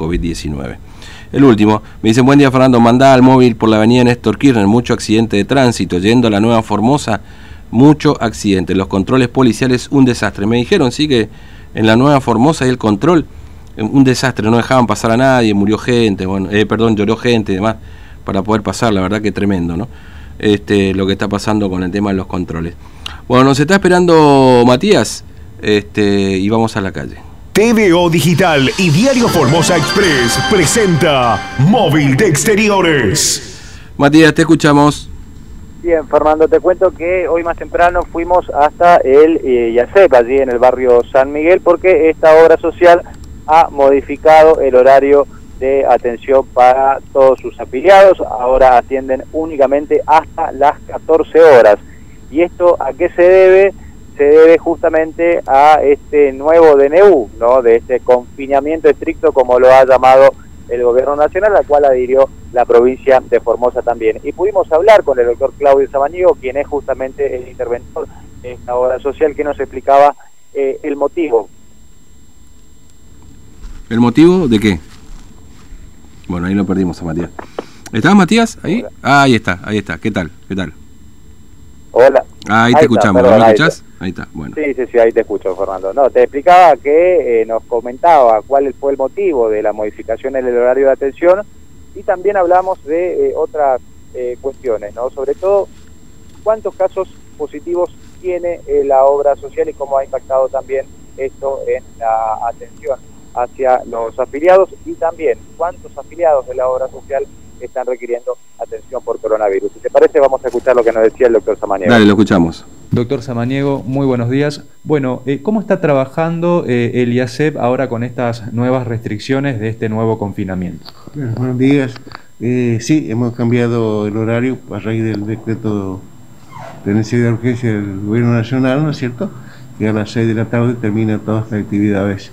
COVID-19. El último, me dicen, buen día Fernando, mandá al móvil por la avenida Néstor Kirchner, mucho accidente de tránsito, yendo a la Nueva Formosa, mucho accidente, los controles policiales, un desastre. Me dijeron, sí, que en la Nueva Formosa hay el control, eh, un desastre, no dejaban pasar a nadie, murió gente, bueno, eh, perdón, lloró gente y demás, para poder pasar, la verdad que tremendo, ¿no? Este, lo que está pasando con el tema de los controles. Bueno, nos está esperando Matías, este, y vamos a la calle. TVO Digital y Diario Formosa Express presenta Móvil de Exteriores. Matías, te escuchamos. Bien, Fernando, te cuento que hoy más temprano fuimos hasta el eh, Yacep, allí en el barrio San Miguel, porque esta obra social ha modificado el horario de atención para todos sus afiliados. Ahora atienden únicamente hasta las 14 horas. ¿Y esto a qué se debe? Se debe justamente a este nuevo DNU, ¿no? de este confinamiento estricto como lo ha llamado el gobierno nacional, al cual adhirió la provincia de Formosa también. Y pudimos hablar con el doctor Claudio Samaniego, quien es justamente el interventor de esta obra social, que nos explicaba eh, el motivo. ¿El motivo de qué? Bueno, ahí lo perdimos a Matías. ¿Estás Matías? ¿Ahí? Ah, ahí está, ahí está. ¿Qué tal? ¿Qué tal? Hola. Ah, ahí, te escuchamos, ¿me escuchás? Ahí está, bueno. Sí, sí, sí, ahí te escucho, Fernando. No, te explicaba que eh, nos comentaba cuál fue el motivo de la modificación en el horario de atención y también hablamos de eh, otras eh, cuestiones, ¿no? Sobre todo, cuántos casos positivos tiene la obra social y cómo ha impactado también esto en la atención hacia los afiliados y también cuántos afiliados de la obra social están requiriendo atención por coronavirus. Si te parece, vamos a escuchar lo que nos decía el doctor Samaniego. Dale, lo escuchamos. Doctor Samaniego, muy buenos días. Bueno, eh, ¿cómo está trabajando eh, el IACEP ahora con estas nuevas restricciones de este nuevo confinamiento? buenos días. Eh, sí, hemos cambiado el horario a raíz del decreto de necesidad de urgencia del Gobierno Nacional, ¿no es cierto? Que a las 6 de la tarde termina todas las actividades.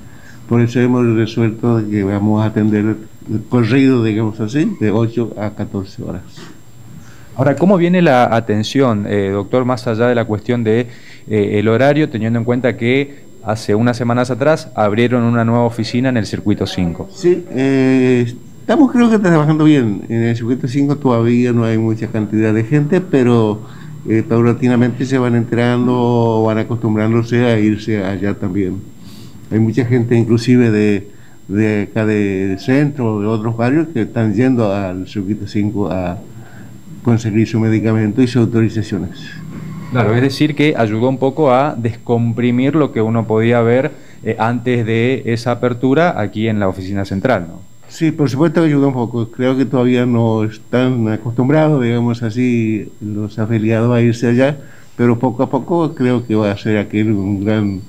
Por eso hemos resuelto que vamos a atender el corrido, digamos así, de 8 a 14 horas. Ahora, ¿cómo viene la atención, eh, doctor, más allá de la cuestión de eh, el horario, teniendo en cuenta que hace unas semanas atrás abrieron una nueva oficina en el circuito 5? Sí, eh, estamos creo que trabajando bien. En el circuito 5 todavía no hay mucha cantidad de gente, pero paulatinamente se van enterando, van acostumbrándose a irse allá también. Hay mucha gente inclusive de de acá del centro de otros barrios que están yendo al circuito 5 a conseguir su medicamento y sus autorizaciones. Claro, es decir que ayudó un poco a descomprimir lo que uno podía ver eh, antes de esa apertura aquí en la oficina central, ¿no? Sí, por supuesto que ayudó un poco. Creo que todavía no están acostumbrados, digamos así, los afiliados a irse allá, pero poco a poco creo que va a ser aquel un gran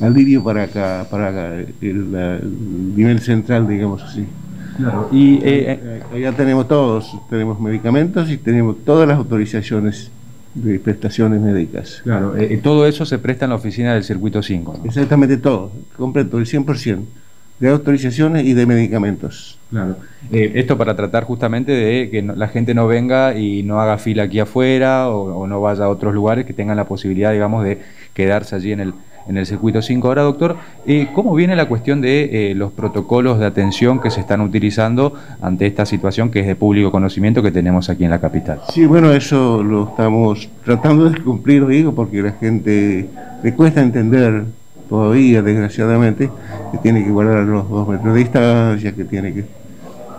alivio para acá, para el, nivel central, digamos así. Claro. Y eh, eh, ya tenemos todos, tenemos medicamentos y tenemos todas las autorizaciones de prestaciones médicas. Claro, eh, todo eso se presta en la oficina del circuito 5. Exactamente todo, completo, el 100% de autorizaciones y de medicamentos. Claro. esto para tratar justamente de que la gente no venga y no haga fila aquí afuera o, no vaya a otros lugares que tengan la posibilidad, digamos, de quedarse allí en el, en el circuito 5. Ahora, doctor, eh, ¿cómo viene la cuestión de eh, los protocolos de atención que se están utilizando ante esta situación que es de público conocimiento que tenemos aquí en la capital? Sí, bueno, eso lo estamos tratando de cumplir, digo, porque la gente le cuesta entender todavía, desgraciadamente, que tiene que guardar los dos metros de distancia, que tiene que,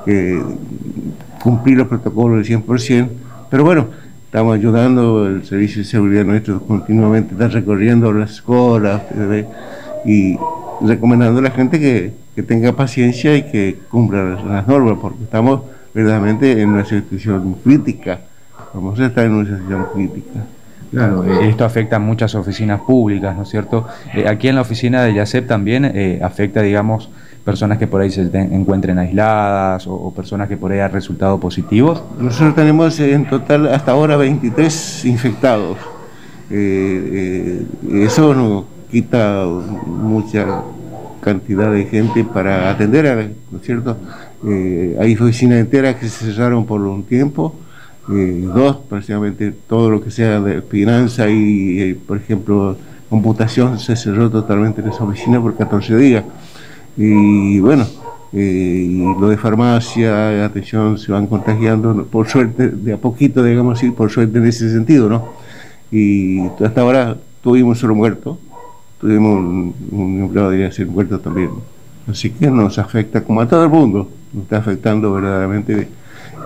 que cumplir los protocolos del 100%, pero bueno, estamos ayudando, el servicio de seguridad nuestro continuamente está recorriendo las escuelas y recomendando a la gente que, tenga paciencia y que cumpla las normas, porque estamos verdaderamente en una situación crítica, vamos a estar en una situación crítica. Claro, eh, esto afecta a muchas oficinas públicas, ¿no es cierto? Eh, aquí en la oficina de YACEP también eh, afecta, digamos, personas que por ahí se encuentren aisladas o, personas que por ahí han resultado positivos? Nosotros tenemos en total hasta ahora 23 infectados. Eh, eh, eso nos quita mucha cantidad de gente para atender, a, ¿no es cierto? Eh, hay oficinas enteras que se cerraron por un tiempo, dos, prácticamente todo lo que sea de finanza y, por ejemplo, computación se cerró totalmente en esa oficina por 14 días. Y bueno, eh, lo de farmacia, atención, se van contagiando, por suerte, de a poquito, digamos así, por suerte en ese sentido, ¿no? Y hasta ahora tuvimos solo muerto, tuvimos un, empleado, diría ser muerto también. Así que nos afecta como a todo el mundo, nos está afectando verdaderamente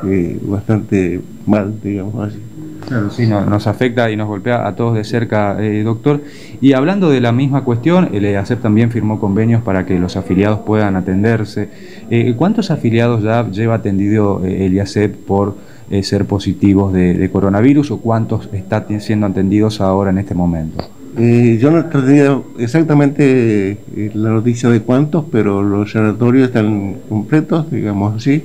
eh, bastante mal, digamos así. Claro, sí, no, nos afecta y nos golpea a todos de cerca, eh, doctor. Y hablando de la misma cuestión, el EACEP también firmó convenios para que los afiliados puedan atenderse. Eh, ¿Cuántos afiliados ya lleva atendido eh, el IACEP por eh, ser positivos de, coronavirus o cuántos están siendo atendidos ahora en este momento? Eh, yo no tenía exactamente la noticia de cuántos, pero los sanatorios están completos, digamos así.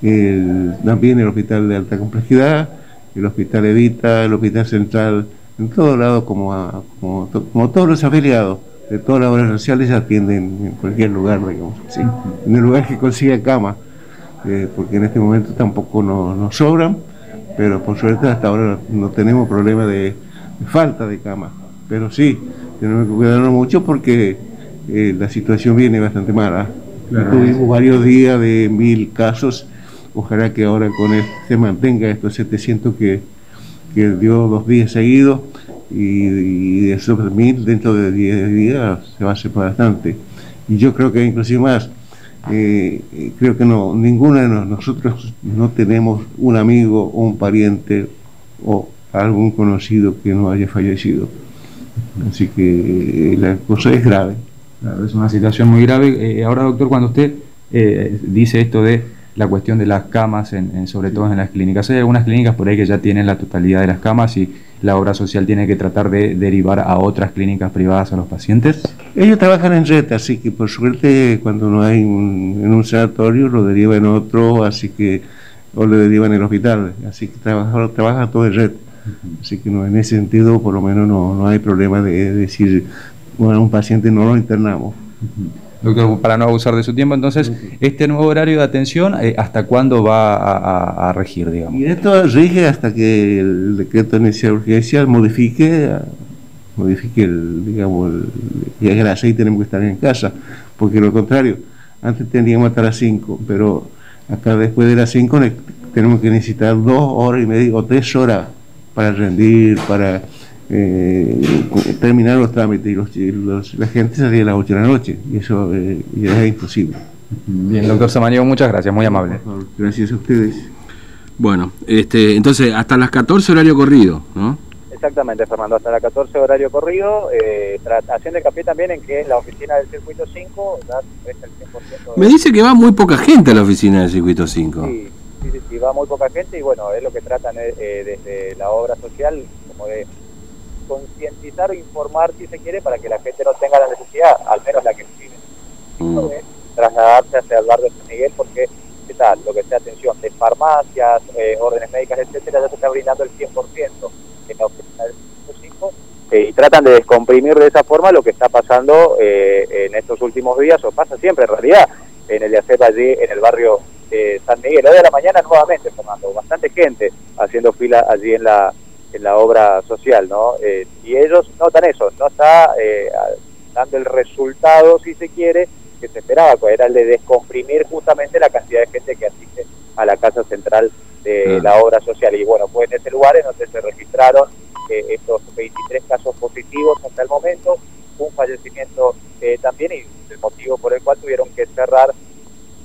También el hospital de alta complejidad el Hospital Evita, el Hospital Central, en todos lados, como, a, como, como, todos los afiliados de todas las obras sociales atienden en cualquier lugar, digamos, ¿sí? en el lugar que consiga cama, eh, porque en este momento tampoco nos, nos, sobran, pero por suerte hasta ahora no tenemos problema de, de falta de cama, pero sí, tenemos que cuidarnos mucho porque eh, la situación viene bastante mala. Claro. Tuvimos varios días de mil casos Ojalá que ahora con él se mantenga estos 700 que, dio dos días seguidos y, y esos mil dentro de 10 días se va a hacer bastante. Y yo creo que inclusive más, eh, creo que no, ninguno de nosotros no tenemos un amigo o un pariente o algún conocido que no haya fallecido. Así que eh, la cosa es grave. Claro, es una situación muy grave. Eh, ahora, doctor, cuando usted eh, dice esto de la cuestión de las camas, en, en, sobre todo en las clínicas. Hay algunas clínicas por ahí que ya tienen la totalidad de las camas y la obra social tiene que tratar de derivar a otras clínicas privadas a los pacientes. Ellos trabajan en red, así que por suerte cuando no hay un, en un sanatorio lo derivan en otro, así que o lo derivan en el hospital, así que trabaja, trabaja todo en red. Así que no, en ese sentido por lo menos no, no hay problema de, de decir, bueno, a un paciente no lo internamos. Doctor, para no abusar de su tiempo, entonces, este nuevo horario de atención, eh, ¿hasta cuándo va a, a, a, regir, digamos? Y esto rige hasta que el decreto de necesidad de urgencia modifique, modifique el, digamos, el, y a las 6 tenemos que estar en casa, porque lo contrario, antes teníamos hasta las 5, pero acá después de las 5 tenemos que necesitar dos horas y media o tres horas para rendir, para eh, terminar los trámites y los, los, la gente salía a las 8 de la noche y eso eh, ya es imposible. Bien, doctor Samaniego, muchas gracias, muy amable. Gracias a ustedes. Bueno, este, entonces hasta las 14 horario corrido, ¿no? Exactamente, Fernando, hasta las 14 horario corrido, eh, haciendo hincapié también en que la oficina del circuito 5 da el 100% de... Me dice que va muy poca gente a la oficina del circuito 5. Sí, sí, sí, sí va muy poca gente y bueno, es lo que tratan eh, desde la obra social, como de concientizar o informar si se quiere para que la gente no tenga la necesidad, al menos la que tiene, mm. de trasladarse hacia el barrio de San Miguel porque ¿qué tal? lo que sea atención de farmacias, eh, órdenes médicas, etcétera, ya se está brindando el 100% en la oficina del 5 eh, y tratan de descomprimir de esa forma lo que está pasando eh, en estos últimos días, o pasa siempre en realidad, en el IACEP allí en el barrio de San Miguel. Hoy de la mañana nuevamente, Fernando, bastante gente haciendo fila allí en la en la obra social, ¿no? Eh, y ellos notan eso, no está eh, dando el resultado, si se quiere, que se esperaba, pues era el de descomprimir justamente la cantidad de gente que asiste a la casa central de la obra social. Y bueno, fue en ese lugar en donde se registraron eh, estos 23 casos positivos hasta el momento, un fallecimiento eh, también y el motivo por el cual tuvieron que cerrar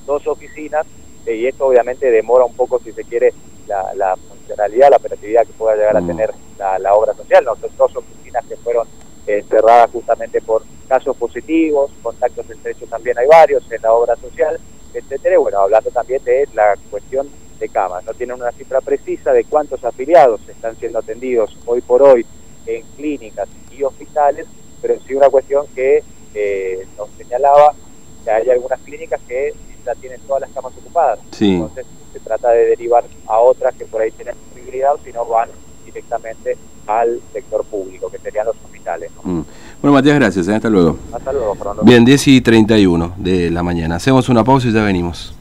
dos oficinas eh, y esto obviamente demora un poco, si se quiere, la, la funcionalidad, la operatividad que pueda llegar a tener la, la obra social. Nosotros dos oficinas que fueron eh, cerradas justamente por casos positivos, contactos estrechos también hay varios en la obra social, etcétera. Bueno, hablando también de la cuestión de camas. No tienen una cifra precisa de cuántos afiliados están siendo atendidos hoy por hoy en clínicas y hospitales, pero sí una cuestión que eh, nos señalaba que hay algunas clínicas que ya tienen todas las camas ocupadas. Sí. Entonces se trata de derivar a otras que por ahí tienen posibilidad, si no van directamente al sector público, que serían los hospitales. ¿no? Mm. Bueno, Matías, gracias. ¿eh? Hasta luego. Hasta luego, Fernando. Bien, 10 y 31 de la mañana. Hacemos una pausa y ya venimos.